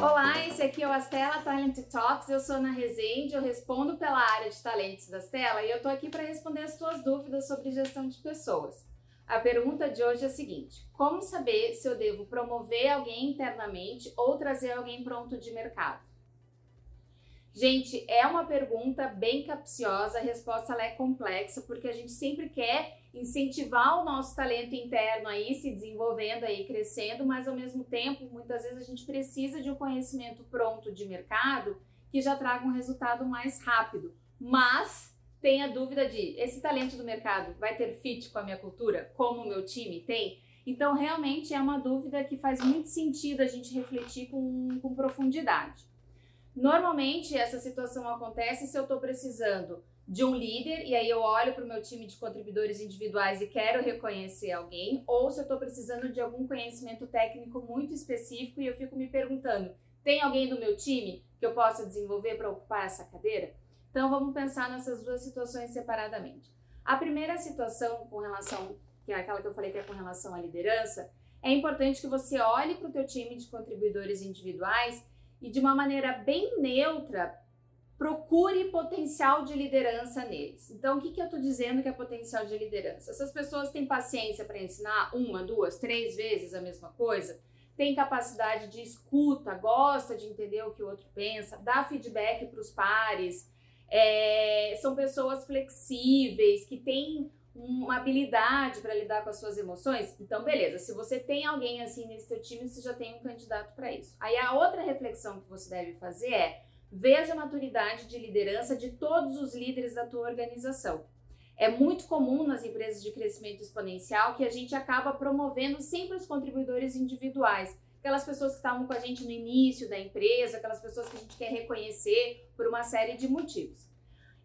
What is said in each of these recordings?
Olá, esse aqui é o Astela Talent Talks. Eu sou Ana Rezende, eu respondo pela área de talentos da Astela e eu tô aqui para responder as suas dúvidas sobre gestão de pessoas. A pergunta de hoje é a seguinte: como saber se eu devo promover alguém internamente ou trazer alguém pronto de mercado? Gente, é uma pergunta bem capciosa, a resposta é complexa, porque a gente sempre quer incentivar o nosso talento interno aí se desenvolvendo aí, crescendo, mas ao mesmo tempo, muitas vezes a gente precisa de um conhecimento pronto de mercado que já traga um resultado mais rápido. Mas tem a dúvida de esse talento do mercado vai ter fit com a minha cultura, como o meu time tem? Então, realmente é uma dúvida que faz muito sentido a gente refletir com, com profundidade. Normalmente, essa situação acontece se eu estou precisando de um líder e aí eu olho para o meu time de contribuidores individuais e quero reconhecer alguém, ou se eu estou precisando de algum conhecimento técnico muito específico e eu fico me perguntando: tem alguém do meu time que eu possa desenvolver para ocupar essa cadeira? Então vamos pensar nessas duas situações separadamente. A primeira situação com relação, que é aquela que eu falei que é com relação à liderança, é importante que você olhe para o teu time de contribuidores individuais e de uma maneira bem neutra procure potencial de liderança neles. Então, o que, que eu estou dizendo que é potencial de liderança? Essas pessoas têm paciência para ensinar uma, duas, três vezes a mesma coisa? Tem capacidade de escuta, gosta de entender o que o outro pensa, dá feedback para os pares, é, são pessoas flexíveis, que têm uma habilidade para lidar com as suas emoções, então beleza. Se você tem alguém assim nesse seu time, você já tem um candidato para isso. Aí a outra reflexão que você deve fazer é Veja a maturidade de liderança de todos os líderes da tua organização. É muito comum nas empresas de crescimento exponencial que a gente acaba promovendo sempre os contribuidores individuais, aquelas pessoas que estavam com a gente no início da empresa, aquelas pessoas que a gente quer reconhecer por uma série de motivos.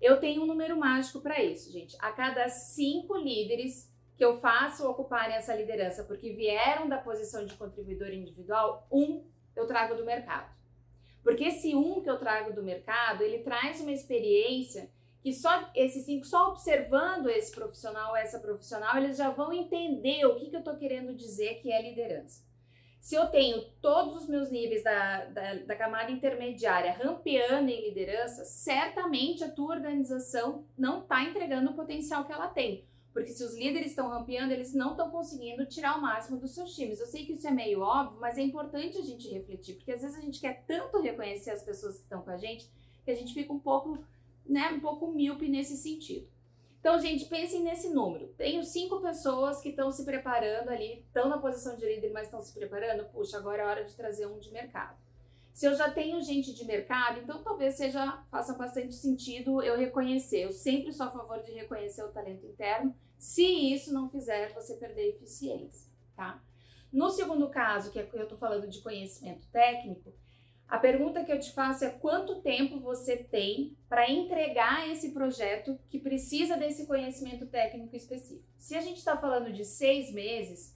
Eu tenho um número mágico para isso, gente. A cada cinco líderes que eu faço ocuparem essa liderança porque vieram da posição de contribuidor individual, um eu trago do mercado. Porque esse um que eu trago do mercado, ele traz uma experiência que só esses cinco, só observando esse profissional, essa profissional, eles já vão entender o que, que eu estou querendo dizer que é liderança. Se eu tenho todos os meus níveis da, da, da camada intermediária rampeando em liderança, certamente a tua organização não está entregando o potencial que ela tem. Porque se os líderes estão rampeando, eles não estão conseguindo tirar o máximo dos seus times. Eu sei que isso é meio óbvio, mas é importante a gente refletir, porque às vezes a gente quer tanto reconhecer as pessoas que estão com a gente, que a gente fica um pouco, né, um pouco míope nesse sentido. Então, gente, pensem nesse número. Tenho cinco pessoas que estão se preparando ali, estão na posição de líder, mas estão se preparando. Puxa, agora é hora de trazer um de mercado. Se eu já tenho gente de mercado, então talvez seja faça bastante sentido eu reconhecer. Eu sempre sou a favor de reconhecer o talento interno. Se isso não fizer você perder eficiência, tá? No segundo caso, que é eu estou falando de conhecimento técnico, a pergunta que eu te faço é quanto tempo você tem para entregar esse projeto que precisa desse conhecimento técnico específico. Se a gente está falando de seis meses,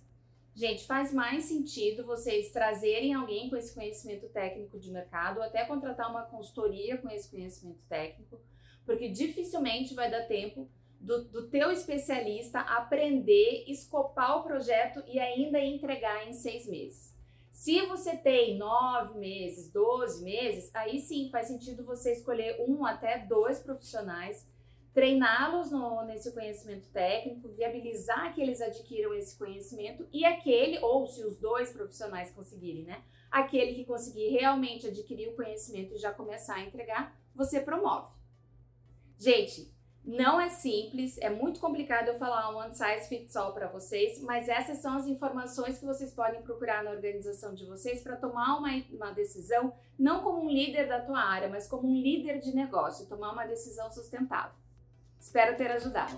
Gente, faz mais sentido vocês trazerem alguém com esse conhecimento técnico de mercado ou até contratar uma consultoria com esse conhecimento técnico, porque dificilmente vai dar tempo do, do teu especialista aprender, escopar o projeto e ainda entregar em seis meses. Se você tem nove meses, doze meses, aí sim faz sentido você escolher um até dois profissionais treiná-los nesse conhecimento técnico, viabilizar que eles adquiram esse conhecimento e aquele, ou se os dois profissionais conseguirem, né? Aquele que conseguir realmente adquirir o conhecimento e já começar a entregar, você promove. Gente, não é simples, é muito complicado eu falar um one size fits all para vocês, mas essas são as informações que vocês podem procurar na organização de vocês para tomar uma, uma decisão, não como um líder da tua área, mas como um líder de negócio, tomar uma decisão sustentável. Espero ter ajudado.